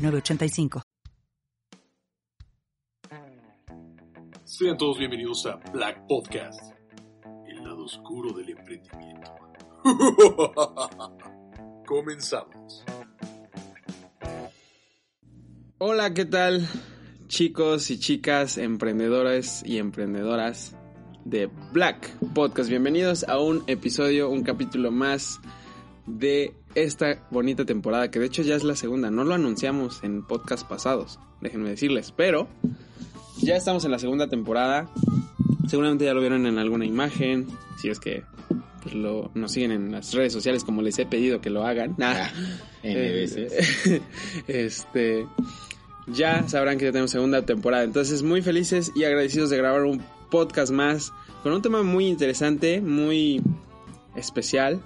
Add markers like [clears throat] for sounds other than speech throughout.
906985. Sean todos bienvenidos a Black Podcast, el lado oscuro del emprendimiento. [laughs] Comenzamos. Hola, ¿qué tal? Chicos y chicas, emprendedores y emprendedoras de Black Podcast. Bienvenidos a un episodio, un capítulo más de esta bonita temporada, que de hecho ya es la segunda. No lo anunciamos en podcast pasados, déjenme decirles, pero ya estamos en la segunda temporada. Seguramente ya lo vieron en alguna imagen, si es que pues, lo, nos siguen en las redes sociales como les he pedido que lo hagan. Ah, [laughs] N veces. [laughs] este, ya sabrán que ya tenemos segunda temporada. Entonces, muy felices y agradecidos de grabar un podcast más con un tema muy interesante, muy especial.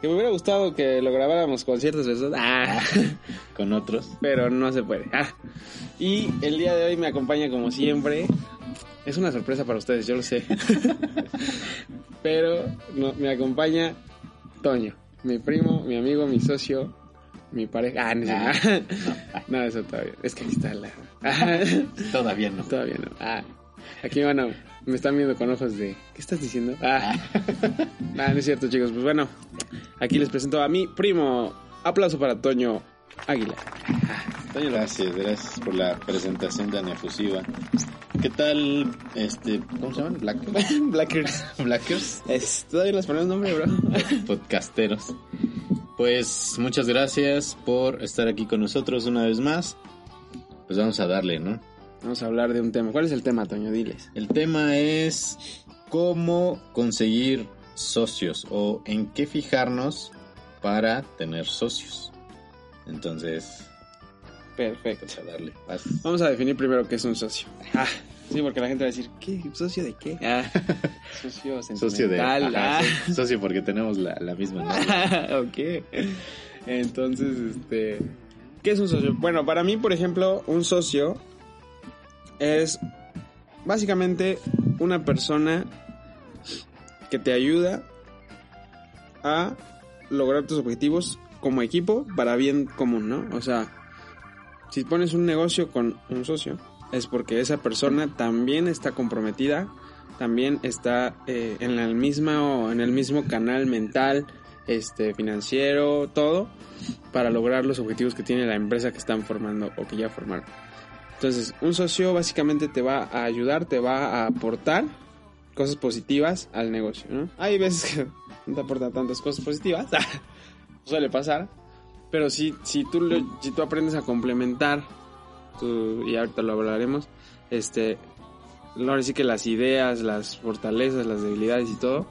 Que me hubiera gustado que lo grabáramos con ciertas personas. Ah, [laughs] Con otros. pero no se puede. Ah. Y el día de hoy me acompaña como siempre. Es una sorpresa para ustedes, yo lo sé. [laughs] pero no, me acompaña Toño, mi primo, mi amigo, mi socio, mi pareja. Ah, no, Ah, [laughs] no, eso todavía. Es que aquí está la. Todavía no. Todavía no. Ah, aquí van a, me están viendo con ojos de ¿qué estás diciendo? Ah. [laughs] ah, no es cierto, chicos. Pues bueno, aquí les presento a mi primo. Aplauso para Toño Águila. Toño, Gracias, gracias por la presentación tan efusiva. ¿Qué tal, este, cómo se llaman? Black [laughs] Blackers. Blackers, Es, todavía les ponemos nombre, bro. [laughs] podcasteros. Pues muchas gracias por estar aquí con nosotros una vez más. Pues vamos a darle, ¿no? Vamos a hablar de un tema. ¿Cuál es el tema, Toño? Diles. El tema es cómo conseguir socios o en qué fijarnos para tener socios. Entonces, Perfecto. a darle. Vas. Vamos a definir primero qué es un socio. Ah, sí, porque la gente va a decir, ¿qué? ¿Socio de qué? Ah, [laughs] socio Socio de sentimental. ajá, ah. so- socio porque tenemos la, la misma [laughs] ok. Entonces, este. ¿Qué es un socio? Bueno, para mí, por ejemplo, un socio es básicamente una persona que te ayuda a lograr tus objetivos como equipo para bien común, ¿no? O sea, si pones un negocio con un socio, es porque esa persona también está comprometida, también está eh, en el mismo en el mismo canal mental, este financiero, todo para lograr los objetivos que tiene la empresa que están formando o que ya formaron. Entonces, un socio básicamente te va a ayudar, te va a aportar cosas positivas al negocio, ¿no? Hay veces que no [laughs] te aporta tantas cosas positivas, [laughs] suele pasar, pero si, si, tú, si tú aprendes a complementar, tu- y ahorita lo hablaremos, este, ahora sí que las ideas, las fortalezas, las debilidades y todo,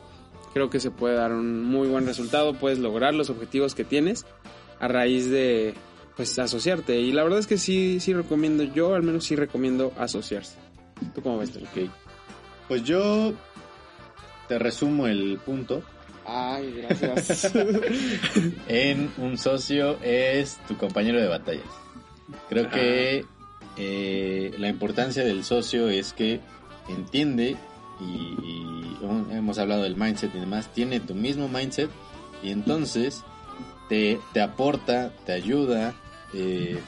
creo que se puede dar un muy buen resultado, puedes lograr los objetivos que tienes a raíz de, pues, asociarte. Y la verdad es que sí, sí recomiendo, yo al menos sí recomiendo asociarse. ¿Tú cómo ves? Toño? Ok. Pues yo te resumo el punto. Ay, gracias. [laughs] En un socio es tu compañero de batallas. Creo que eh, la importancia del socio es que entiende y, y hemos hablado del mindset y demás, tiene tu mismo mindset y entonces te, te aporta, te ayuda, eh,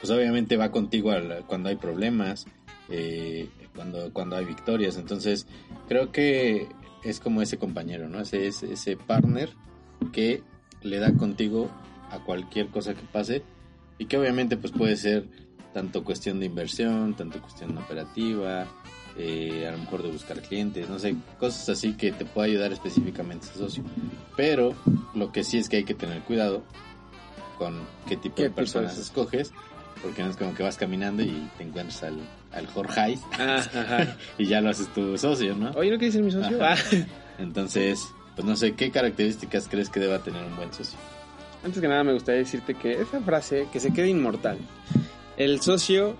pues obviamente va contigo cuando hay problemas, eh, cuando, cuando hay victorias, entonces creo que es como ese compañero, ¿no? Ese, ese, partner que le da contigo a cualquier cosa que pase y que obviamente pues puede ser tanto cuestión de inversión, tanto cuestión operativa, eh, a lo mejor de buscar clientes, no sé, cosas así que te pueda ayudar específicamente ese socio. Pero lo que sí es que hay que tener cuidado con qué tipo ¿Qué de personas escoges, porque no es como que vas caminando y te encuentras al, al Jorge Ah, [laughs] y ya lo haces tu socio, ¿no? Oye, ¿no quieres ser mi socio? Ah. [laughs] Entonces, pues no sé, ¿qué características crees que deba tener un buen socio? antes que nada me gustaría decirte que esa frase, que se quede inmortal. El socio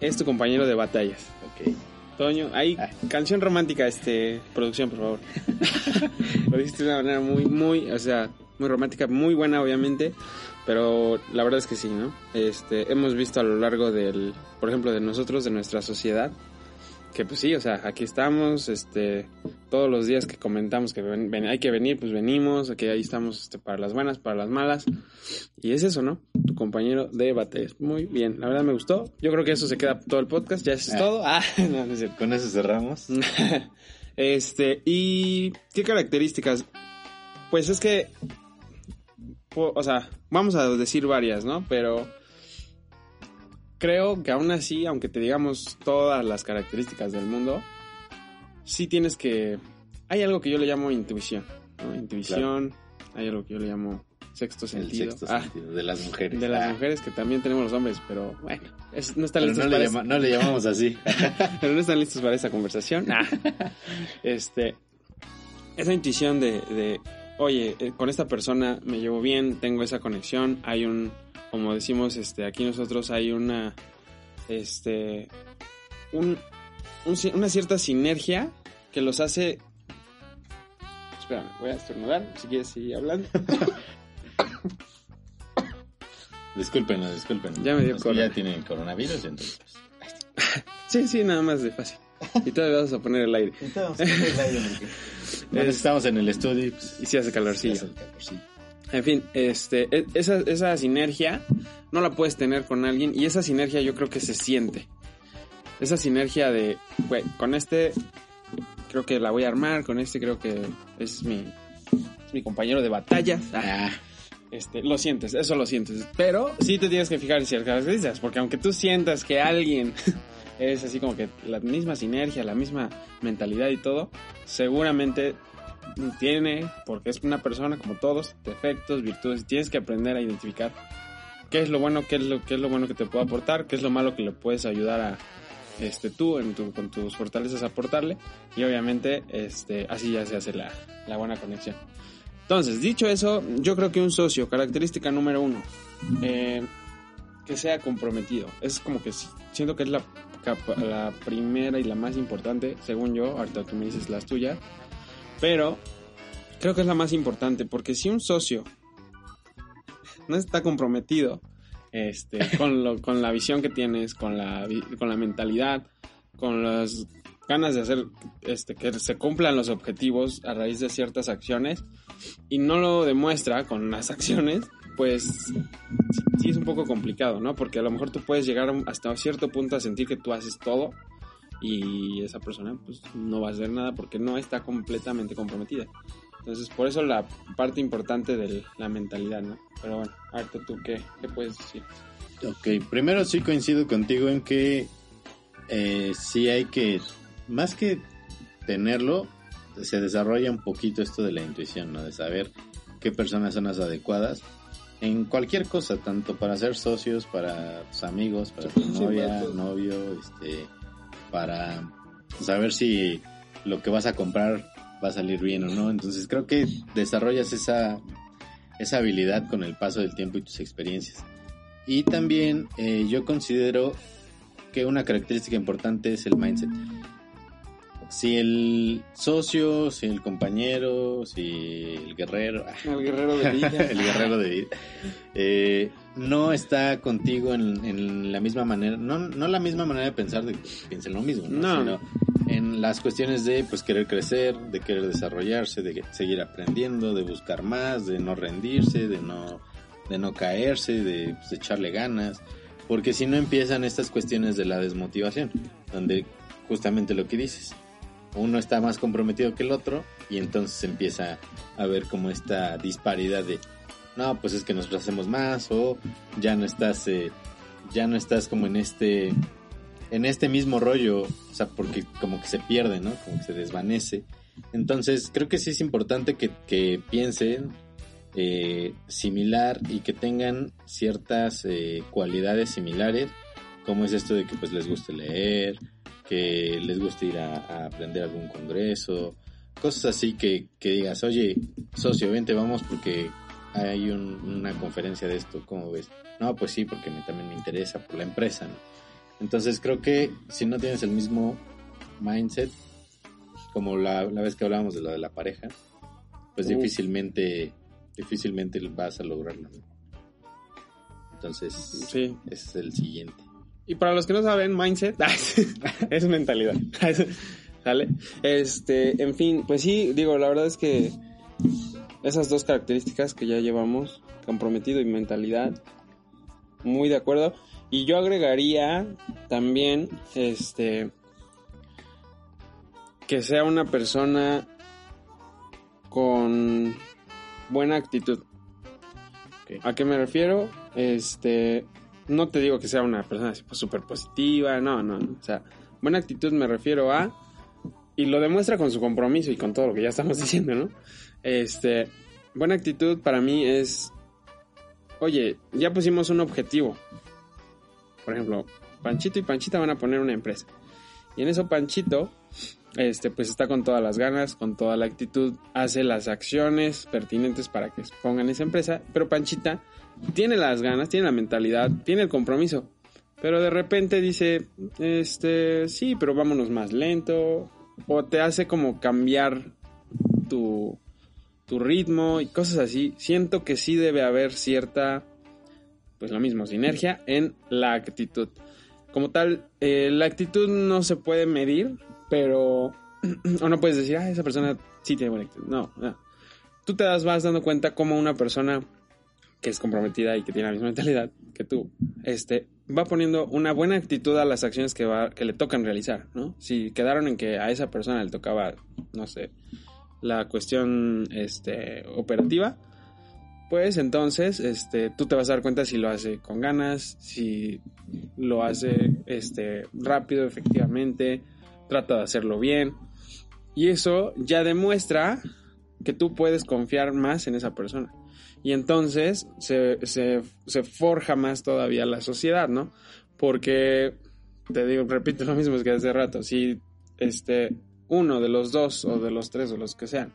es tu compañero de batallas. Ok. Toño, ahí, Ah. canción romántica, este, producción, por favor. [laughs] Lo dijiste de una manera muy, muy, o sea, muy romántica, muy buena, obviamente, pero la verdad es que sí, ¿no? Este, hemos visto a lo largo del, por ejemplo, de nosotros, de nuestra sociedad, que pues sí, o sea, aquí estamos, este, todos los días que comentamos que ven- ven- hay que venir, pues venimos, que ahí estamos, este, para las buenas, para las malas, y es eso, ¿no? Tu compañero de batallas. Muy bien, la verdad me gustó. Yo creo que eso se queda todo el podcast, ya eso es Ah. todo. Ah, [laughs] no, no es cierto. Con eso cerramos. [laughs] Este, ¿y qué características? Pues es que, o sea, vamos a decir varias, ¿no? Pero creo que aún así, aunque te digamos todas las características del mundo, sí tienes que... Hay algo que yo le llamo intuición, ¿no? Intuición, hay algo que yo le llamo sexto El sentido. sexto Ah, sentido de las mujeres. de las Ah, mujeres que también tenemos los hombres, pero bueno, es- no están pero listos no, para le llama- no le llamamos así. [laughs] pero no están listos para esa conversación. Ah. [laughs] Este, esa intuición de, de, oye, eh, con esta persona me llevo bien, tengo esa conexión, hay un, como decimos, este, aquí nosotros hay una, este, un, una cierta sinergia que los hace. Espérame, voy a estornudar, si quieres seguir hablando. [laughs] Discúlpenos, discúlpenos. Ya me dio corona. Ya tienen coronavirus, entonces. [laughs] Sí, sí, nada más de fácil. Y todavía vas a poner el aire. Estamos en el estudio y pues, Y si hace calorcillo. hace el calorcillo. En fin, este, e- esa, esa sinergia no la puedes tener con alguien y esa sinergia yo creo que se siente. Esa sinergia de, güey, con este creo que la voy a armar, con este creo que es mi, mi compañero de batalla. Ah, Este, lo sientes, eso lo sientes. Pero sí te tienes que fijar en ciertas características, porque aunque tú sientas que alguien [laughs] es así como que la misma sinergia, la misma mentalidad y todo, seguramente tiene, porque es una persona como todos, defectos, virtudes, y tienes que aprender a identificar qué es lo bueno, qué es lo, qué es lo bueno que te puede aportar, qué es lo malo que le puedes ayudar a este tú en tu, con tus fortalezas aportarle y obviamente este así ya se hace la, la buena conexión. Entonces, dicho eso, yo creo que un socio, característica número uno, eh, que sea comprometido. Es como que si- siento que es la, la primera y la más importante, según yo, ahorita tú me dices las tuyas, pero creo que es la más importante, porque si un socio no está comprometido este, [laughs] con, lo, con la visión que tienes, con la, con la mentalidad, con las ganas de hacer este, que se cumplan los objetivos a raíz de ciertas acciones y no lo demuestra con las [laughs] acciones, pues sí, sí es un poco complicado, ¿no? Porque a lo mejor tú puedes llegar hasta cierto punto a sentir que tú haces todo y esa persona pues no va a hacer nada porque no está completamente comprometida. Entonces, por eso la parte importante de la mentalidad, ¿no? Pero bueno, ahorita tú, ¿qué, qué puedes decir? ok, primero sí coincido contigo en que eh, sí hay que, más que tenerlo, se desarrolla un poquito esto de la intuición, ¿no? De saber qué personas son las adecuadas en cualquier cosa, tanto para ser socios, para tus amigos, para tu Sí, novia, novio, este, para saber si lo que vas a comprar va a salir bien o no. Entonces creo que desarrollas esa, esa habilidad con el paso del tiempo y tus experiencias. Y también eh, yo considero que una característica importante es el mindset. Si el socio, si el compañero, si el guerrero, [laughs] El guerrero de vida. el guerrero de vida, eh, no está contigo en, en la misma manera, no, no la misma manera de pensar de que piensen lo mismo, ¿no? No. Sino en las cuestiones de pues querer crecer, de querer desarrollarse, de seguir aprendiendo, de buscar más, de no rendirse, de no, de no caerse, de pues, echarle ganas, porque si no empiezan estas cuestiones de la desmotivación, donde justamente lo que dices, uno está más comprometido que el otro y entonces empieza a ver como esta disparidad de no pues es que nosotros hacemos más o ya no estás eh, ya no estás como en este en este mismo rollo o sea porque como que se pierde no como que se desvanece. Entonces creo que sí es importante que, que piensen eh, similar y que tengan ciertas eh, cualidades similares como es esto de que pues les guste leer que les guste ir a, a aprender algún congreso, cosas así que, que digas, oye, socio, vente, vamos porque hay un- una conferencia de esto, ¿cómo ves? No, pues sí, porque me- también me interesa por la empresa, ¿no? Entonces creo que si no tienes el mismo mindset, como la, la vez que hablábamos de lo de la pareja, pues Uf. difícilmente, difícilmente vas a lograrlo, ¿no? Entonces, Sí. ese es el siguiente. Y para los que no saben, mindset [laughs] [laughs] es mentalidad. [laughs] ¿Sale? Este, en fin, pues sí, digo, la verdad es que esas dos características que ya llevamos, comprometido y mentalidad, muy de acuerdo. Y yo agregaría también, este, que sea una persona con buena actitud. ¿A qué me refiero? Este, no te digo que sea una persona así, pues, súper positiva, no, no, no. O sea, buena actitud me refiero a, y lo demuestra con su compromiso y con todo lo que ya estamos [laughs] diciendo, ¿no? Este, buena actitud para mí es, oye, ya pusimos un objetivo. Por ejemplo, Panchito y Panchita van a poner una empresa. Y en eso Panchito, este, pues está con todas las ganas, con toda la actitud, hace las acciones pertinentes para que pongan esa empresa, pero Panchita tiene las ganas, tiene la mentalidad, tiene el compromiso, pero de repente dice, este, sí, pero vámonos más lento, o te hace como cambiar tu, tu ritmo y cosas así. Siento que sí debe haber cierta, pues lo mismo, sinergia en la actitud. Como tal, eh, la actitud no se puede medir, pero, [clears throat] o no puedes decir, ah, esa persona sí tiene buena actitud. No, no. Tú te das, vas dando cuenta como una persona que es comprometida y que tiene la misma mentalidad que tú, este, va poniendo una buena actitud a las acciones que, va, que le tocan realizar, ¿no? Si quedaron en que a esa persona le tocaba, no sé, la cuestión este, operativa, pues entonces este, tú te vas a dar cuenta si lo hace con ganas, si lo hace este, rápido, efectivamente, trata de hacerlo bien. Y eso ya demuestra que tú puedes confiar más en esa persona. Y entonces se, se, se forja más todavía la sociedad, ¿no? Porque, te digo, repito lo mismo que hace rato, si este, uno de los dos o de los tres o los que sean,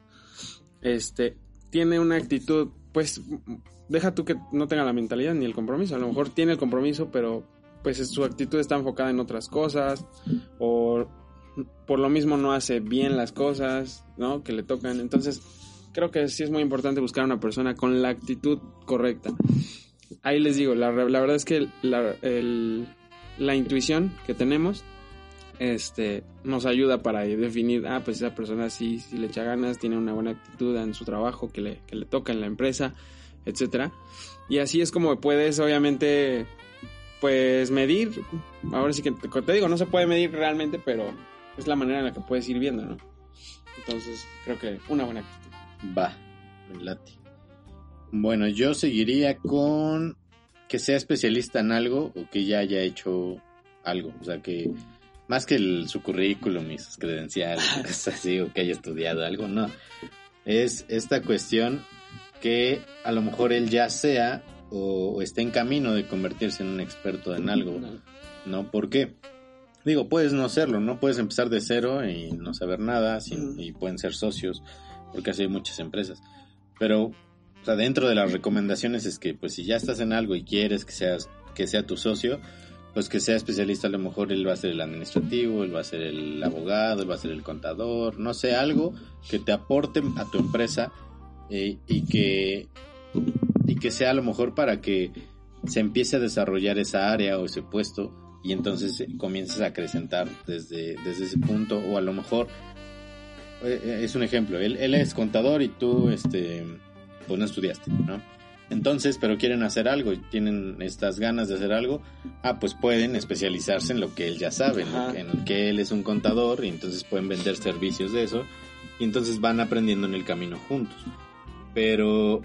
este, tiene una actitud, pues, deja tú que no tenga la mentalidad ni el compromiso, a lo mejor tiene el compromiso, pero pues su actitud está enfocada en otras cosas, o por lo mismo no hace bien las cosas, ¿no? Que le tocan, entonces creo que sí es muy importante buscar una persona con la actitud correcta. Ahí les digo, la, verdad es que la, la intuición que tenemos este, nos ayuda para definir, ah, pues esa persona sí, sí le echa ganas, tiene una buena actitud en su trabajo que le, que le toca en la empresa, etcétera. Y así es como puedes, obviamente, pues medir. Ahora sí que te, te digo, no se puede medir realmente, pero es la manera en la que puedes ir viendo, ¿no? Entonces, creo que una buena actitud. Va, me late. Bueno, yo seguiría con que sea especialista en algo o que ya haya hecho algo. O sea, que más que el- su currículum y sus credenciales, [laughs] cosas así, o que haya estudiado algo, no. Es esta cuestión que a lo mejor él ya sea o, o esté en camino de convertirse en un experto en algo. ¿no? ¿Por qué? Digo, puedes no serlo, ¿no? Puedes empezar de cero y no saber nada sin- y pueden ser socios, porque así hay muchas empresas. Pero, o sea, dentro de las recomendaciones es que, pues, si ya estás en algo y quieres que seas que sea tu socio, pues que sea especialista, a lo mejor él va a ser el administrativo, él va a ser el abogado, él va a ser el contador, no sé, algo que te aporte a tu empresa eh, y que y que sea a lo mejor para que se empiece a desarrollar esa área o ese puesto y entonces comiences a acrecentar desde, desde ese punto o a lo mejor es un ejemplo, él, él es contador y tú este pues no estudiaste, ¿no? Entonces, pero quieren hacer algo y tienen estas ganas de hacer algo, ah, pues pueden especializarse en lo que él ya sabe, en que él es un contador y entonces pueden vender servicios de eso y entonces van aprendiendo en el camino juntos. Pero,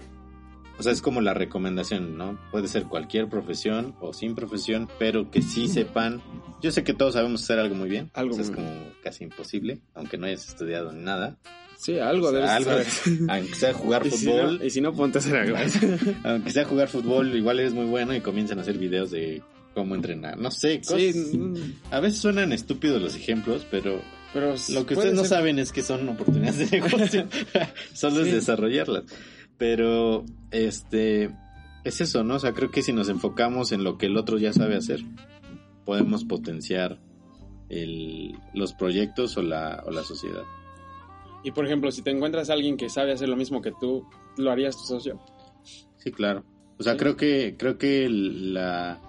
o sea, es como la recomendación, ¿no? Puede ser cualquier profesión o sin profesión, pero que sí sepan. Yo sé que todos sabemos hacer algo muy bien, Algo o sea, es muy como casi imposible, aunque no hayas estudiado ni nada. Sí, algo O sea, debes algo, saber. [laughs] aunque sea jugar [laughs] Y si fútbol, no- y si no, ponte a hacer algo. [laughs] aunque sea jugar fútbol, igual eres muy bueno y comienzan a hacer videos de cómo entrenar. No sé, cosas- sí, mm, a veces suenan estúpidos los ejemplos, pero pero lo que ustedes no ser- saben es que son oportunidades de negocio. Solo es Sí. desarrollarlas. Pero, este, es eso, ¿no? O sea, creo que si nos enfocamos en lo que el otro ya sabe hacer, podemos potenciar el, los proyectos o la, o la sociedad. Y por ejemplo, si te encuentras a alguien que sabe hacer lo mismo que tú, ¿lo harías tu socio? Sí, claro. O sea, Sí. creo que, creo que la,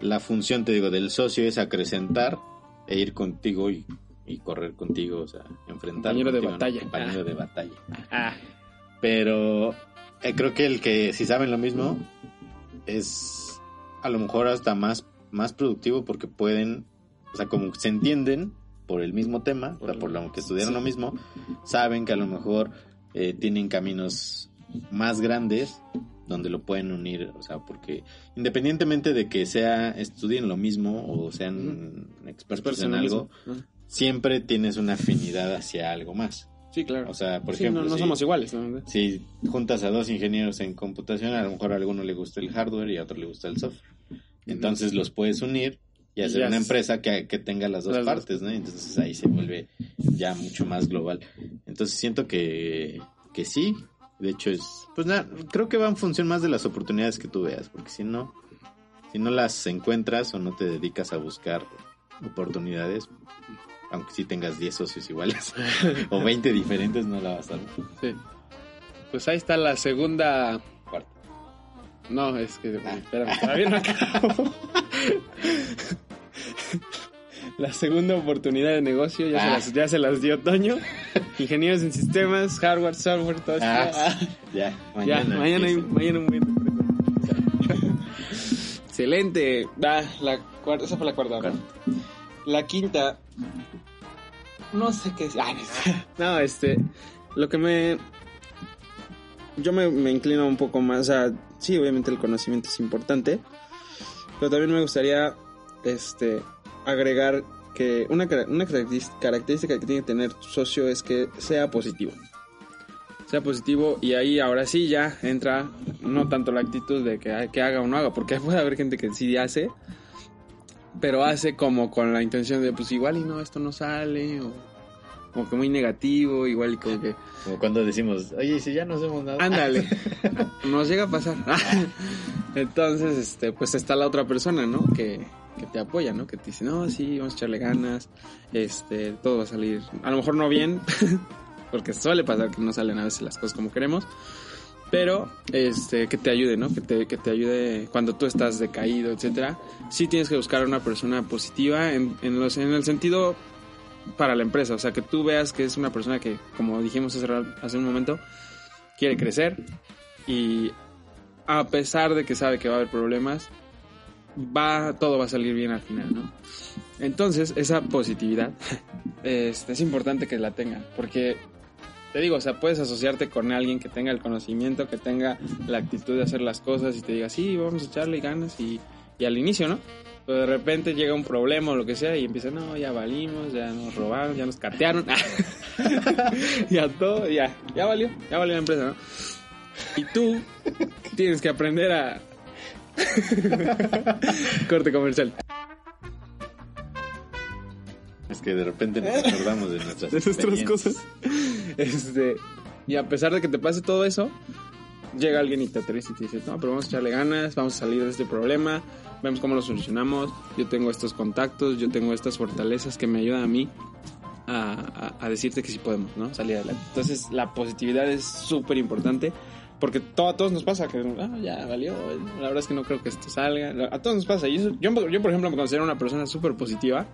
la función, te digo, del socio es acrecentar e ir contigo y, y correr contigo, o sea, enfrentar. Compañero de contigo, ¿no? batalla. Compañero Ah. de batalla. Ah, Pero eh, creo que el que si saben lo mismo es a lo mejor hasta más, más productivo porque pueden, o sea, como se entienden por el mismo tema, o sea, por lo que estudiaron Sí. lo mismo, saben que a lo mejor eh, tienen caminos más grandes donde lo pueden unir, o sea, porque independientemente de que sea estudien lo mismo o sean expertos en algo, siempre tienes una afinidad hacia algo más. Sí, claro. O sea, por Sí, ejemplo, no, no si- somos iguales, ¿no? si juntas a dos ingenieros en computación, a lo mejor a alguno le gusta el hardware y a otro le gusta el software. Entonces los puedes unir y hacer una es- empresa que, que tenga las dos Las dos. partes, ¿no? Entonces ahí se vuelve ya mucho más global. Entonces siento que, que sí. De hecho es, pues nada, creo que va en función más de las oportunidades que tú veas, porque si no, si no las encuentras o no te dedicas a buscar oportunidades, aunque sí tengas 10 socios iguales [laughs] o 20 diferentes, no la vas a ver. Sí. Pues ahí está la segunda. No, es que. Espérame, todavía no acabo. La segunda oportunidad de negocio ya, se, Ah. las, ya se las dio Toño. Ingenieros en sistemas, hardware, software, todo eso. Ah, Ah, ya, ya, mañana. mañana, hay- mañana un buen Excelente. Ah, la cuarta, esa fue la cuarta. ¿no? La quinta. No sé qué. Ah, no, este. Lo que me. Yo me, me inclino un poco más. Sea, sí, obviamente el conocimiento es importante. Pero también me gustaría. Este. Agregar que una, una característica que tiene que tener tu socio es que sea positivo. Sea positivo y ahí ahora sí ya entra no tanto la actitud de que, que haga o no haga, porque puede haber gente que sí hace, pero hace como con la intención de pues igual y no, esto no sale, o como que muy negativo, igual como que Como cuando decimos, oye, ¿y si ya no hacemos nada. ándale, [laughs] nos llega a pasar. [laughs] Entonces, este, pues está la otra persona, ¿no? Que, que te apoya, ¿no? Que te dice, no, sí, vamos a echarle ganas, este, todo va a salir, a lo mejor no bien, [laughs] porque suele pasar que no salen a veces las cosas como queremos, pero este que te ayude, ¿no? Que te, que te ayude cuando tú estás decaído, etcétera. Sí tienes que buscar a una persona positiva en, en, los, en el sentido para la empresa, o sea, que tú veas que es una persona que, como dijimos hace, un momento, quiere crecer y a pesar de que sabe que va a haber problemas, va todo va a salir bien al final, ¿no? Entonces, esa positividad [laughs] este, es importante que la tengan, porque te digo, o sea, puedes asociarte con alguien que tenga el conocimiento, que tenga la actitud de hacer las cosas y te diga, sí, vamos a echarle ganas y al inicio, ¿no? Pero de repente llega un problema o lo que sea y empieza, no, ya valimos, ya nos robaron, ya nos catearon, [laughs] ya todo, ya, ya valió, ya valió la empresa, ¿no? Y tú tienes que aprender a... [laughs] Corte comercial. Es que de repente nos acordamos de nuestras, [laughs] de nuestras cosas. Este, y a pesar de que te pase todo eso, llega alguien y te aterriza y te dice, no, pero vamos a echarle ganas, vamos a salir de este problema, vemos cómo lo solucionamos, yo tengo estos contactos, yo tengo estas fortalezas que me ayudan a mí a, a- a decirte que sí podemos, ¿no? Salir adelante. Entonces la positividad es súper importante. Porque todo, a todos nos pasa que ah, ya valió, la verdad es que no creo que esto salga. A todos nos pasa. Y eso- yo, yo, por ejemplo, me considero una persona súper positiva.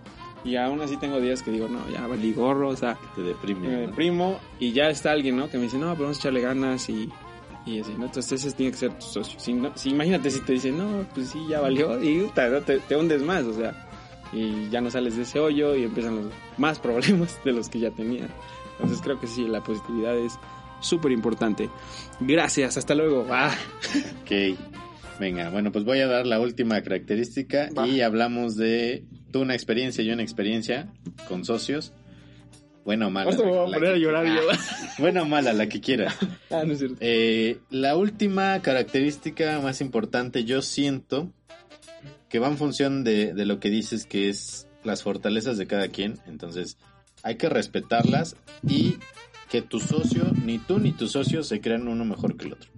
Y aún así tengo días que digo, no, ya valí gorro, o sea, Te deprime. me ¿no? deprimo y ya está alguien, ¿no? Que me dice, no, pero vamos a echarle ganas y, y así, ¿no? Entonces ese tiene que ser tu socio. Si, no- si imagínate si te dicen, no, pues sí, ya valió [laughs] y puta, ¿no? te, te hundes más, o sea, y ya no sales de ese hoyo y empiezan los más [laughs] problemas de los que ya tenías. Entonces creo que sí, la positividad es súper importante. Gracias, hasta luego. Ah. [laughs] Ok. Venga, bueno, pues voy a dar la última característica Va. y hablamos de tú una experiencia, yo una experiencia con socios. Buena o mala. Me voy a poner a que- llorar yo. [laughs] Buena o mala, la que quieras. [laughs] Ah, no es cierto. Eh, la última característica más importante, yo siento que va en función de, de lo que dices, que es las fortalezas de cada quien. Entonces, hay que respetarlas y que tu socio, ni tú ni tu socio se crean uno mejor que el otro.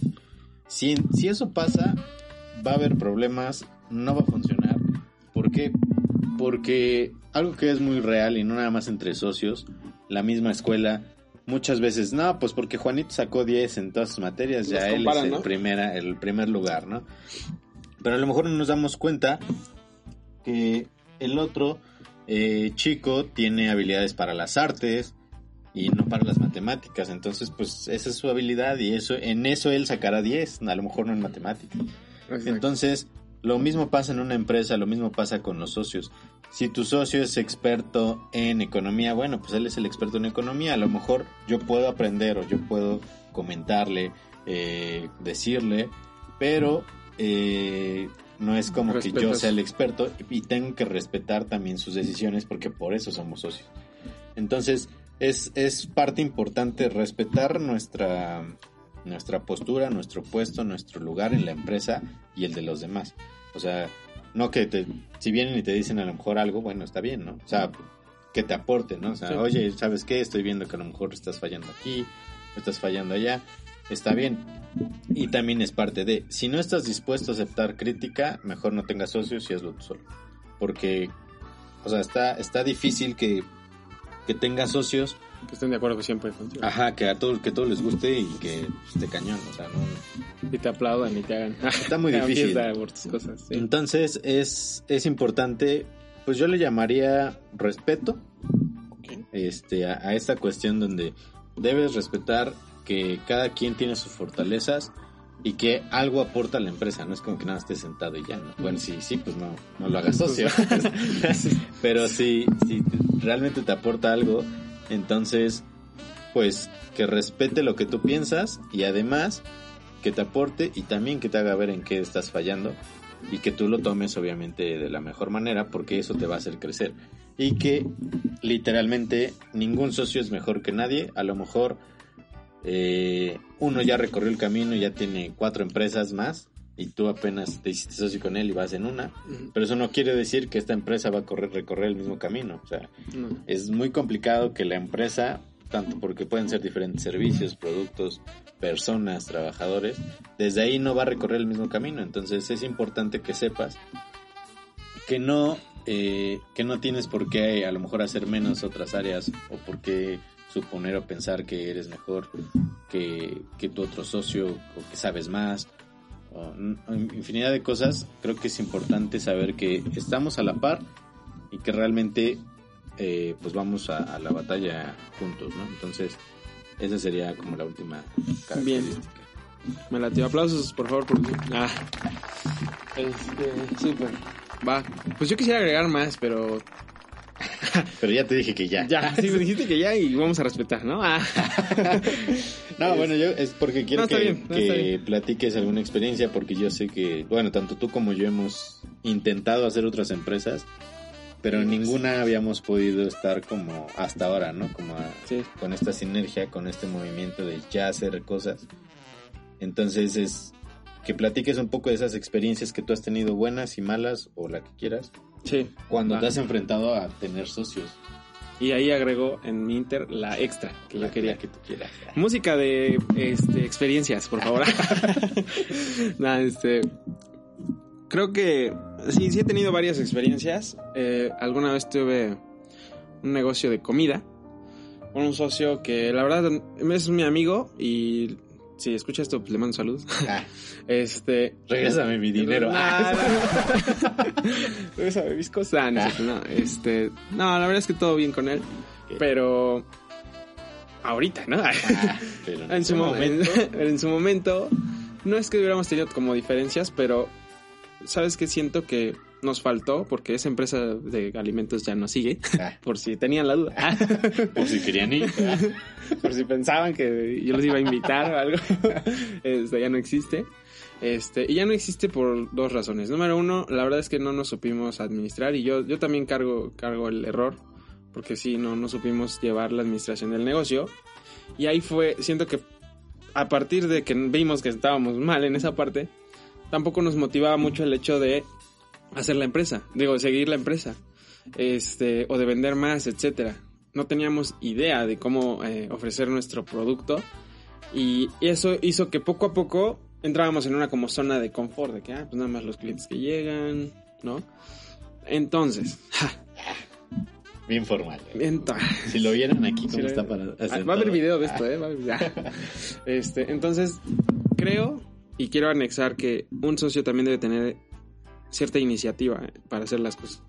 Si, si eso pasa, va a haber problemas, no va a funcionar. ¿Por qué? Porque algo que es muy real y no nada más entre socios, la misma escuela, muchas veces, no, pues porque Juanito sacó 10 en todas sus materias, ya él es el, ¿no? primera, el primer lugar, ¿no? Pero a lo mejor no nos damos cuenta que el otro eh, chico tiene habilidades para las artes y no para las matemáticas. Entonces, pues esa es su habilidad y eso en eso él sacará 10, a lo mejor no en matemáticas. Entonces, lo mismo pasa en una empresa, lo mismo pasa con los socios. Si tu socio es experto en economía, bueno, pues él es el experto en economía. A lo mejor yo puedo aprender o yo puedo comentarle, eh, decirle, pero eh, no es como que yo sea el experto y tengo que respetar también sus decisiones porque por eso somos socios. Entonces, es, es parte importante respetar nuestra, nuestra postura, nuestro puesto, nuestro lugar en la empresa y el de los demás. O sea, no que te, si vienen y te dicen a lo mejor algo, bueno, está bien, ¿no? O sea, que te aporte, ¿no? O sea, Sí. oye, ¿sabes qué? Estoy viendo que a lo mejor estás fallando aquí, estás fallando allá, está bien. Y también es parte de, si no estás dispuesto a aceptar crítica, mejor no tengas socios y hazlo tú solo. Porque, o sea, está, está difícil que, que tengas socios Que estén de acuerdo siempre contigo. Ajá, que a todos que todo les guste y que esté cañón, o sea, no. Y te aplaudan y te hagan. Está muy [laughs] difícil. por tus cosas. sí. Entonces es, es importante, pues yo le llamaría respeto Ok. este, a, a esta cuestión donde debes respetar que cada quien tiene sus fortalezas y que algo aporta a la empresa, no es como que nada estés sentado y ya, ¿no? Bueno, sí, sí, pues no, no lo hagas [laughs] socio. [laughs] Pero si, si realmente te aporta algo, entonces, pues que respete lo que tú piensas y además que te aporte y también que te haga ver en qué estás fallando y que tú lo tomes obviamente de la mejor manera porque eso te va a hacer crecer. Y que literalmente ningún socio es mejor que nadie, a lo mejor eh, uno ya recorrió el camino y ya tiene cuatro empresas más y tú apenas te hiciste socio con él y vas en una, pero eso no quiere decir que esta empresa va a correr, recorrer el mismo camino. O sea, es muy complicado que la empresa, tanto porque pueden ser diferentes servicios, productos, personas, trabajadores, desde ahí no va a recorrer el mismo camino. Entonces es importante que sepas que no, eh, que no tienes por qué a lo mejor hacer menos otras áreas o por qué suponer o pensar que eres mejor que, que tu otro socio o que sabes más. O n- infinidad de cosas, creo que es importante saber que estamos a la par y que realmente eh, pues vamos a, a la batalla juntos, ¿no? Entonces, esa sería como la última característica. Me latió. Aplausos, por favor. Por... Ah. Este, súper. Va. Pues yo quisiera agregar más, pero [laughs] Pero ya te dije que ya. ya, sí me dijiste que ya y vamos a respetar, ¿no? Ah. [laughs] No, bueno, yo es porque quiero No, que, bien, no, que está bien. platiques alguna experiencia, porque yo sé que, bueno, tanto tú como yo hemos intentado hacer otras empresas, pero Sí, en ninguna habíamos podido estar como hasta ahora, ¿no? Como a- Sí. con esta sinergia, con este movimiento de ya hacer cosas. Entonces es que platiques un poco de esas experiencias que tú has tenido buenas y malas o la que quieras Sí. cuando te has enfrentado a tener socios. Y ahí agrego en mi Inter la extra que La- yo quería. que tú quieras. Música de este, experiencias, por favor. [laughs] Nada, este. Creo que sí, sí he tenido varias experiencias. Eh, alguna vez tuve un negocio de comida con un socio que la verdad es mi amigo y si escucha esto, pues le mando saludos. Ah, [laughs] Este. regrésame mi dinero. Nah, no. [laughs] Regrésame mis cosas. Ah, no, no, este. No, la verdad es que todo bien con él. Pero. Ahorita, ¿no? Ah, pero [laughs] en, su momento. en su momento, no es que hubiéramos tenido como diferencias, pero sabes que siento que nos faltó porque esa empresa de alimentos ya no sigue, Ah, [laughs] por si tenían la duda, [laughs] por si querían ir. Ah, [laughs] por si pensaban que yo los iba a invitar o algo, este, ya no existe. Este, y ya no existe por dos razones. Número uno, la verdad es que no nos supimos administrar y yo, yo también cargo, cargo el error, porque sí, no, no supimos llevar la administración del negocio. Y ahí fue, siento que a partir de que vimos que estábamos mal en esa parte, tampoco nos motivaba mucho el hecho de hacer la empresa, digo, seguir la empresa, este, o de vender más, etcétera. no teníamos idea de cómo eh, ofrecer nuestro producto y eso hizo que poco a poco entrábamos en una como zona de confort, de que, ah, pues nada más los clientes que llegan, ¿no? Entonces, ja, Bien formal. ento- Si lo vieran aquí, ¿cómo está para Ah, Va a haber video de esto, ¿eh? Va a haber- ya. [laughs] Este, entonces, creo y quiero anexar que un socio también debe tener cierta iniciativa eh, para hacer las cosas.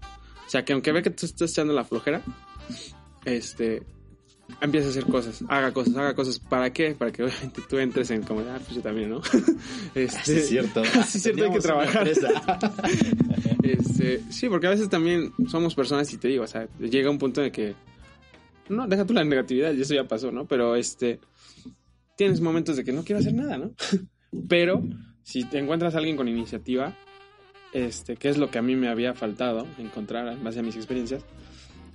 O sea, que aunque ve que tú estás echando la flojera, este, empieza a hacer cosas, haga cosas, haga cosas. ¿Para qué? Para que obviamente tú entres en como, ah, pues yo también, ¿no? [laughs] Este, es cierto. [laughs] sí, es cierto, hay que trabajar. [laughs] Este, sí, porque a veces también somos personas y te digo, o sea, llega un punto de que no, deja tú la negatividad, y eso ya pasó, ¿no? Pero este tienes momentos de que no quiero hacer nada, ¿no? Pero si te encuentras a alguien con iniciativa, este, que es lo que a mí me había faltado encontrar en base a mis experiencias,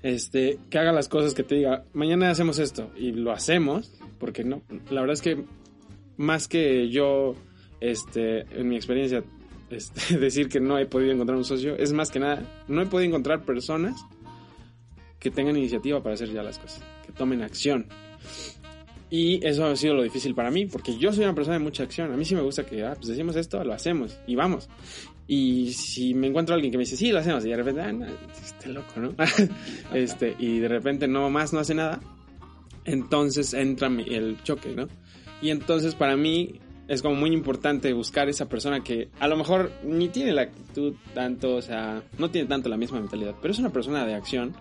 este, que haga las cosas que te diga, mañana hacemos esto y lo hacemos, porque no, la verdad es que más que yo, este, en mi experiencia, este, [laughs] decir que no he podido encontrar un socio, es más que nada, no he podido encontrar personas que tengan iniciativa para hacer ya las cosas, que tomen acción. Y eso ha sido lo difícil para mí, porque yo soy una persona de mucha acción. A mí sí me gusta que, ah, pues decimos esto, lo hacemos y vamos. Y si me encuentro a alguien que me dice, sí, lo hacemos, y de repente, ah, no, este loco, ¿no? [laughs] este, y de repente no más no hace nada, entonces entra el choque, ¿no? Y entonces para mí es como muy importante buscar esa persona que a lo mejor ni tiene la actitud tanto, o sea, no tiene tanto la misma mentalidad, pero es una persona de acción.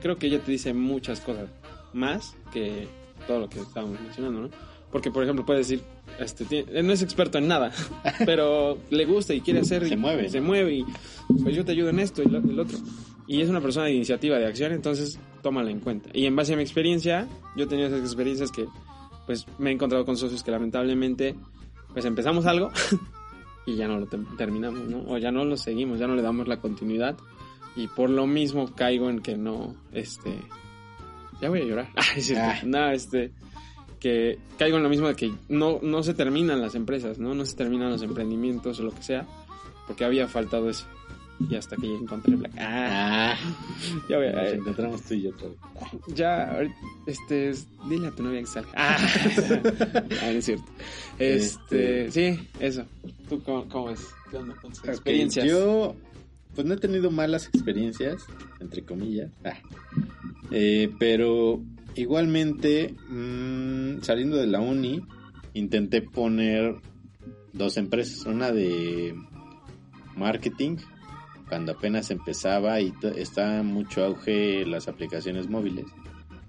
Creo que ella te dice muchas cosas más que todo lo que estábamos mencionando, ¿no? Porque, por ejemplo, puede decir, este, tiene- él no es experto en nada, [laughs] pero le gusta y quiere hacer. Se y mueve, Se mueve y pues yo te ayudo en esto y lo, el otro. Y es una persona de iniciativa, de acción, entonces tómala en cuenta. Y en base a mi experiencia, yo he tenido esas experiencias que, pues, me he encontrado con socios que lamentablemente, pues empezamos algo [laughs] y ya no lo te- terminamos, ¿no? O ya no lo seguimos, ya no le damos la continuidad. Y por lo mismo caigo en que no, este... Ya voy a llorar. [laughs] Ay, sí. No, este... Que caigo en lo mismo de que no, no se terminan las empresas, ¿no? No se terminan los emprendimientos o lo que sea. Porque había faltado eso. Y hasta que ya encontré Black. Ah, Ah, ya voy a... nos encontramos tú y yo vez. Ya, ahorita, este, es- dile a tu novia que salga. Ah, [laughs] Ah, no es cierto. Este, sí, eso. ¿Tú cómo, cómo ves? ¿Qué onda con tus Ok, experiencias? Yo, pues no he tenido malas experiencias, entre comillas. Ah. Eh, pero igualmente, mm, saliendo de la uni, intenté poner dos empresas. Una de marketing, cuando apenas empezaba y estaba mucho auge las aplicaciones móviles.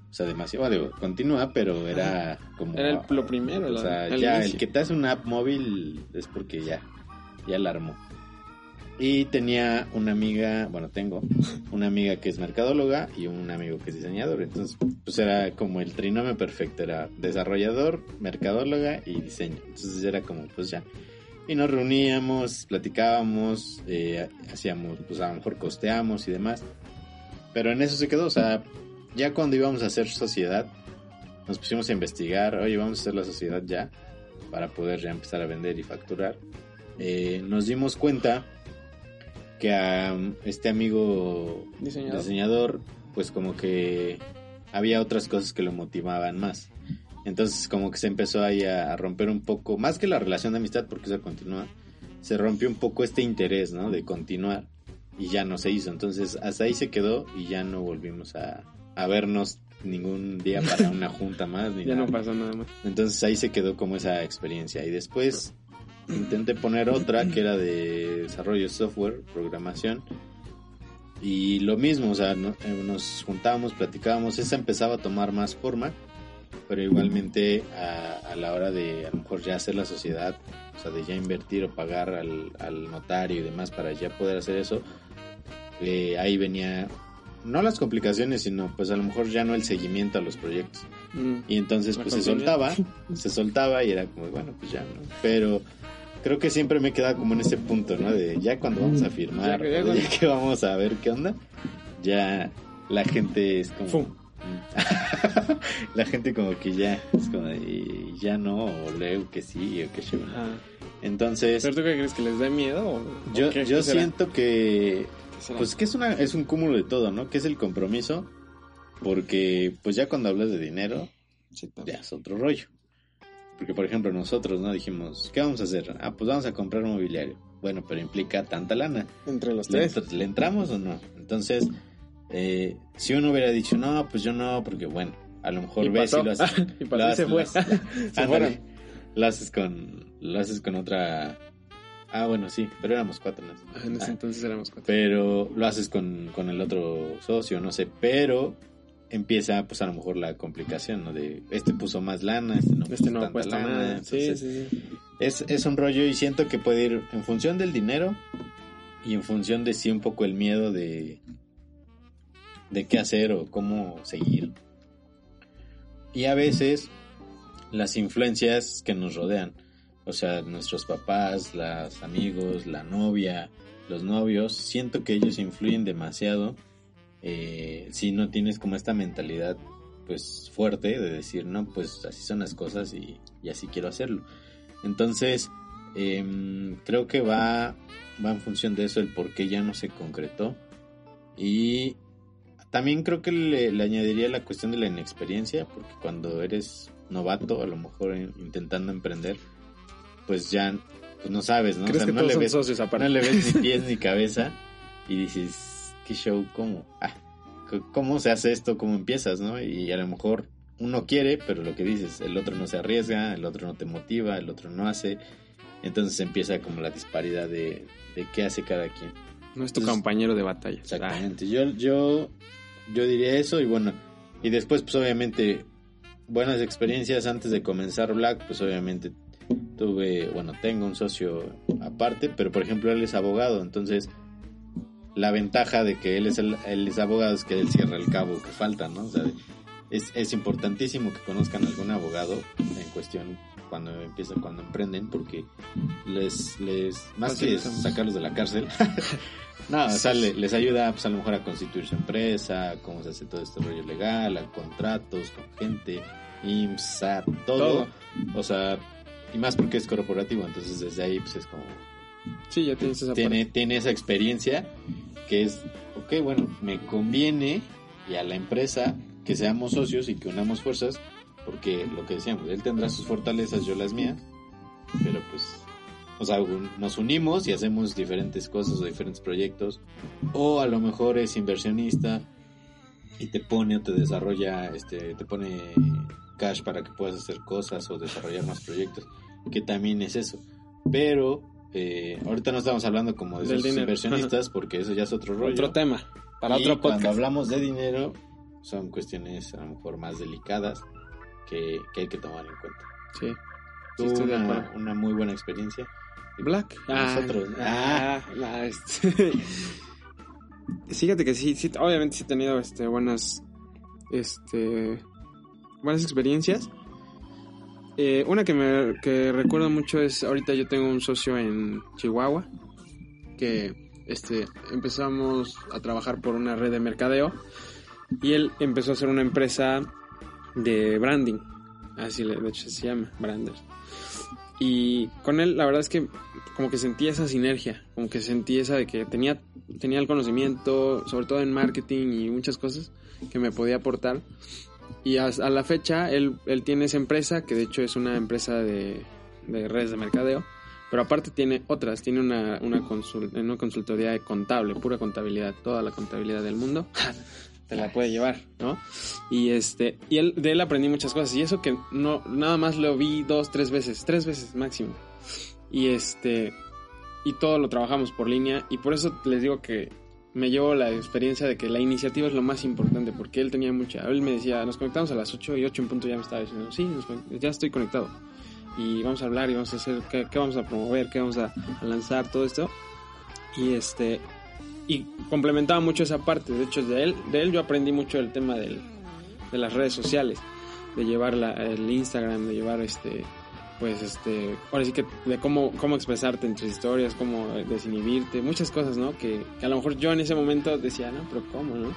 O sea, demasiado, digo, continúa, pero era como... Era el- lo primero, O sea, el ya inicio. el que te hace una app móvil es porque ya, ya la armó. Y tenía una amiga, bueno, tengo una amiga que es mercadóloga y un amigo que es diseñador. Entonces, pues era como el trinomio perfecto, era desarrollador, mercadóloga y diseño. Entonces era como, pues ya. Y nos reuníamos, platicábamos, eh, hacíamos, pues a lo mejor costeamos y demás. Pero en eso se quedó, o sea, ya cuando íbamos a hacer sociedad, nos pusimos a investigar, oye, vamos a hacer la sociedad ya, para poder ya empezar a vender y facturar. Eh, nos dimos cuenta que a um, este amigo Diseñador. diseñador, pues como que había otras cosas que lo motivaban más. Entonces como que se empezó ahí a, a romper un poco, más que la relación de amistad, porque eso continúa, se rompió un poco este interés, ¿no? De continuar y ya no se hizo. Entonces hasta ahí se quedó y ya no volvimos a, a vernos ningún día para una [laughs] junta más. Ni Ya nada. no pasó nada más. Entonces ahí se quedó como esa experiencia. Y después intenté poner otra que era de desarrollo de software, programación. Y lo mismo, o sea, no- eh, nos juntábamos, platicábamos, esa empezaba a tomar más forma, pero igualmente a, a la hora de a lo mejor ya hacer la sociedad, o sea, de ya invertir o pagar al, al notario y demás para ya poder hacer eso, eh, ahí venía, no las complicaciones, sino pues a lo mejor ya no el seguimiento a los proyectos. Mm. Y entonces pues se soltaba, [laughs] se soltaba y era como, bueno, pues ya, ¿no? Pero creo que siempre me he quedado como en ese punto, ¿no? De ya cuando vamos a firmar, Ya que- ya o cuando- ya que vamos a ver qué onda, ya la gente es como... Fum. [laughs] la gente como que ya, es como de, ya no, o luego que sí, o que sí. Ah. Entonces, ¿Pero tú qué crees que les da miedo? o- yo, o yo siento que pues que es una es un cúmulo de todo, ¿no? Que es el compromiso Porque pues ya cuando hablas de dinero, Sí, ya es otro rollo. Porque por ejemplo nosotros, ¿no? Dijimos, ¿qué vamos a hacer? Ah, pues vamos a comprar un mobiliario. Bueno, pero implica tanta lana. Entre los ¿Le, tres. le entramos o no? Entonces, eh, si uno hubiera dicho, no, pues yo no, porque bueno, a lo mejor Y ves pasó. [laughs] y lo haces. y lo se haces- fue. lo haces- [laughs] se Ándale. fueron. Lo haces con, lo haces con otra. Ah, bueno, sí, pero éramos cuatro. ¿no? Ah, En ese Ah, entonces éramos cuatro. pero lo haces con, con el otro socio, no sé, pero empieza pues a lo mejor la complicación, ¿no? De este puso más lana, este no puso Este no tanta cuesta lana, nada. Sí, sí, sí. Es, es un rollo y siento que puede ir en función del dinero y en función de sí un poco el miedo de, de qué hacer o cómo seguir. Y a veces las influencias que nos rodean, o sea, nuestros papás, los amigos, la novia, los novios, siento que ellos influyen demasiado eh, si no tienes como esta mentalidad pues fuerte de decir, no, pues así son las cosas y, y así quiero hacerlo. Entonces, em, creo que va, va en función de eso el por qué ya no se concretó. Y también creo que le, le añadiría la cuestión de la inexperiencia, porque cuando eres novato, a lo mejor in- intentando emprender, pues ya pues no sabes, ¿no? O no le ves ni pies ni cabeza y dices, ¿qué show? ¿Cómo? Ah, ¿Cómo se hace esto? ¿Cómo empiezas? ¿no? Y a lo mejor uno quiere, pero lo que dices, el otro no se arriesga, el otro no te motiva, el otro no hace. Entonces empieza como la disparidad de, de qué hace cada quien. No es tu Entonces- compañero de batalla. Exactamente. Yo, yo, yo diría eso y bueno, y después pues obviamente buenas experiencias antes de comenzar Black, pues obviamente tuve, bueno, tengo un socio aparte, pero por ejemplo él es abogado, entonces la ventaja de que él es, el, él es abogado es que él cierra el cabo que falta, ¿no? O sea, es, es importantísimo que conozcan algún abogado en cuestión cuando empiezan, cuando emprenden, porque les, les más que Facilita mucho. sacarlos de la cárcel, [laughs] no, o sea, le- les ayuda pues a lo mejor a constituir su empresa, cómo se hace todo este rollo legal, a contratos con gente, IMSS, SAT, todo. Todo. O sea, y más porque es corporativo, entonces desde ahí pues es como Sí, ya tienes esa tiene, tiene esa experiencia que es, ok, bueno, me conviene y a la empresa que seamos socios y que unamos fuerzas, porque lo que decíamos, él tendrá sus fortalezas, yo las mías, pero pues, o sea, nos unimos y hacemos diferentes cosas o diferentes proyectos, o a lo mejor es inversionista y te pone o te desarrolla, este, te pone cash para que puedas hacer cosas o desarrollar más proyectos, que también es eso, pero eh, ahorita no estamos hablando como de Del esos dinero. inversionistas porque eso ya es otro rollo. Otro tema. Para Y otro Cuando podcast. hablamos de dinero, son cuestiones a lo mejor más delicadas que, que hay que tomar en cuenta. Sí. Tú Sí, una, una muy buena experiencia. Black. Nosotros. Ah, ah, este. [laughs] Fíjate que sí, sí, obviamente sí he tenido este, buenas, este, buenas experiencias. Eh, una que me que recuerdo mucho es, ahorita yo tengo un socio en Chihuahua, que este, empezamos a trabajar por una red de mercadeo y él empezó a hacer una empresa de branding, así de hecho se llama, Branders. Y con él la verdad es que como que sentí esa sinergia, como que sentí esa de que tenía, tenía el conocimiento, sobre todo en marketing y muchas cosas que me podía aportar. Y a, a la fecha él, él tiene esa empresa, que de hecho es una empresa de, de redes de mercadeo, pero aparte tiene otras, tiene una, una, consul- una consultoría de contable, pura contabilidad, toda la contabilidad del mundo. [laughs] te la puede llevar, ¿no? Y este, y él, de él aprendí muchas cosas. Y eso que no, nada más lo vi dos, tres veces, tres veces máximo. Y este, y todo lo trabajamos por línea. Y por eso les digo que me llevo la experiencia de que la iniciativa es lo más importante. Porque él tenía mucha, él me decía, nos conectamos a las 8 y 8 en punto ya me estaba diciendo, sí, nos ya estoy conectado. Y vamos a hablar y vamos a hacer, qué, qué vamos a promover, qué vamos a, a lanzar, todo esto. Y este, y complementaba mucho esa parte. De hecho, de él, de él yo aprendí mucho el tema del, de las redes sociales, de llevar la- el Instagram, de llevar este, pues este, ahora sí que de cómo, cómo expresarte en tus historias, cómo desinhibirte, muchas cosas, ¿no? Que, que a lo mejor yo en ese momento decía, no, pero ¿cómo, no?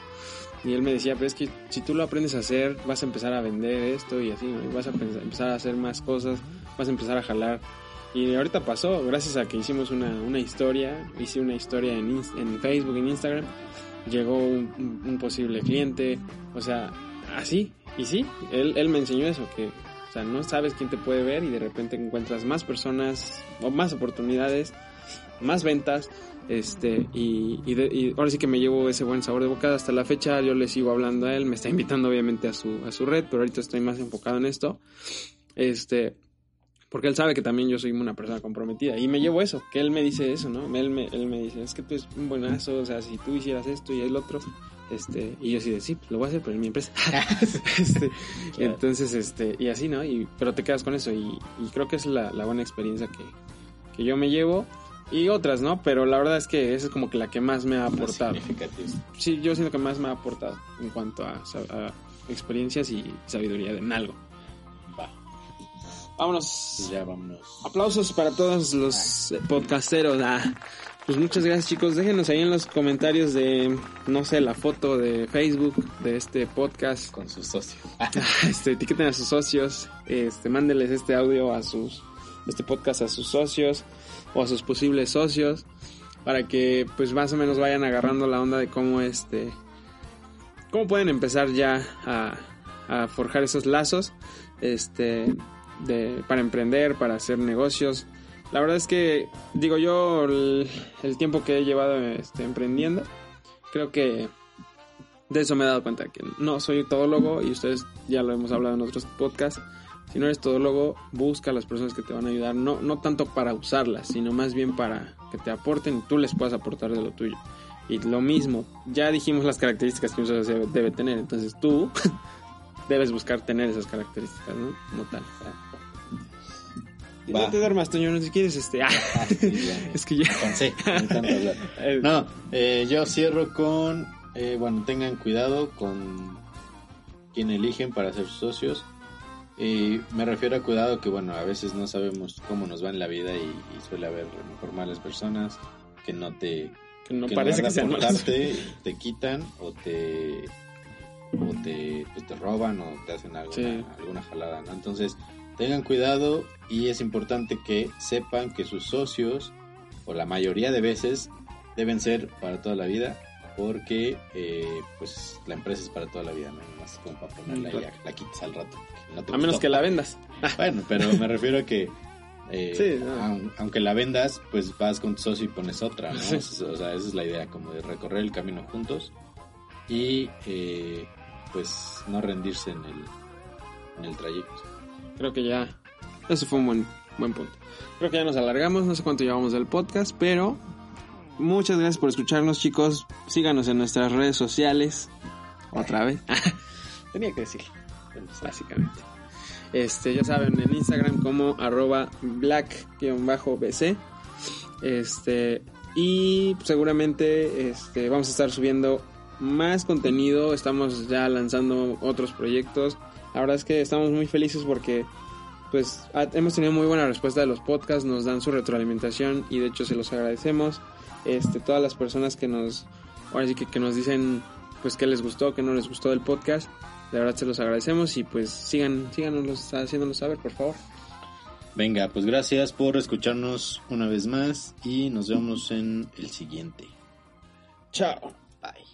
Y él me decía, pero es que si tú lo aprendes a hacer, vas a empezar a vender esto y así, ¿no? Y vas a empezar a hacer más cosas, vas a empezar a jalar. Y ahorita pasó, gracias a que hicimos una, una historia, hice una historia en, en Facebook, en Instagram, llegó un- un posible cliente, o sea, así, y sí, él, él me enseñó eso, que, o sea, no sabes quién te puede ver y de repente encuentras más personas o más oportunidades, más ventas, este, y, y, de- y ahora sí que me llevo ese buen sabor de boca hasta la fecha, yo le sigo hablando a él, me está [laughs] invitando obviamente a su, a su red, pero ahorita estoy más enfocado en esto, este, porque él sabe que también yo soy una persona comprometida y me llevo eso, que él me dice eso, ¿no? Él me, él me dice, es que tú eres un buenazo, o sea, si tú hicieras esto y el otro, este, y yo sí de sí, lo voy a hacer, pero en mi empresa. [laughs] [laughs] este, Claro. Entonces, este, y así, ¿no? Y, pero te quedas con eso y, y creo que es la, la buena experiencia que, que yo me llevo y otras, ¿no? Pero la verdad es que esa es como que la que más me ha aportado. Sí, yo siento que más me ha aportado en cuanto a, a experiencias y sabiduría en algo. Va, Vámonos. ya vámonos. Aplausos para todos los podcasteros. Ah, pues muchas gracias chicos. Déjenos ahí en los comentarios de, no sé, la foto de Facebook de este podcast. Con sus socios. [laughs] [laughs] Este, etiqueten a sus socios. Este, mándenles este audio a sus, este podcast a sus socios o a sus posibles socios para que pues más o menos vayan agarrando la onda de cómo este, cómo pueden empezar ya a, a forjar esos lazos, este, de, para emprender, para hacer negocios. La verdad es que, digo yo, el, el tiempo que he llevado este, emprendiendo, creo que de eso me he dado cuenta, que no soy todólogo y ustedes ya lo hemos hablado en otros podcasts. Si no eres todólogo, busca a las personas que te van a ayudar, no, no tanto para usarlas, sino más bien para que te aporten y tú les puedas aportar de lo tuyo. Y lo mismo, ya dijimos las características que un socio debe, tener, entonces tú [laughs] debes buscar tener esas características, ¿no? Como tal. Y Va. no te duermas, Toño, no si quieres, este... ah, Sí, ya. [laughs] es que ya... Cansé [laughs] No, eh, yo cierro con, eh, bueno, tengan cuidado con quién eligen para ser socios. Y me refiero a cuidado que, bueno, a veces no sabemos cómo nos va en la vida y, y suele haber a lo mejor malas personas que no te... que no que parece que sean malas. te quitan o te o te, pues, te roban o te hacen alguna, Sí. alguna jalada, ¿no? Entonces, tengan cuidado y es importante que sepan que sus socios, o la mayoría de veces, deben ser para toda la vida, porque eh, pues la empresa es para toda la vida, no más como para ponerla y ya la quites al rato. no A menos que la vendas. [laughs] Bueno, pero me refiero a que eh, Sí, no. aun- aunque la vendas, pues vas con tu socio y pones otra, ¿no? Sí. O sea, esa es la idea, como de recorrer el camino juntos y eh, pues no rendirse en el, en el trayecto. Creo que ya. Eso fue un buen, buen punto. Creo que ya nos alargamos, no sé cuánto llevamos del podcast, pero muchas gracias por escucharnos, chicos. Síganos en nuestras redes sociales. Otra vez. [laughs] Tenía que decirlo, básicamente. Este, ya saben, en Instagram como arroba black-bc. Este, y seguramente este, vamos a estar subiendo más contenido. Estamos ya lanzando otros proyectos. La verdad es que estamos muy felices porque pues hemos tenido muy buena respuesta de los podcasts, nos dan su retroalimentación y de hecho se los agradecemos. Este, todas las personas que nos, ahora sí que, que nos dicen pues que les gustó, que no les gustó del podcast, de verdad se los agradecemos y pues sigan, síganos haciéndonos saber, por favor. Venga, pues gracias por escucharnos una vez más y nos vemos en el siguiente. Chao. Bye.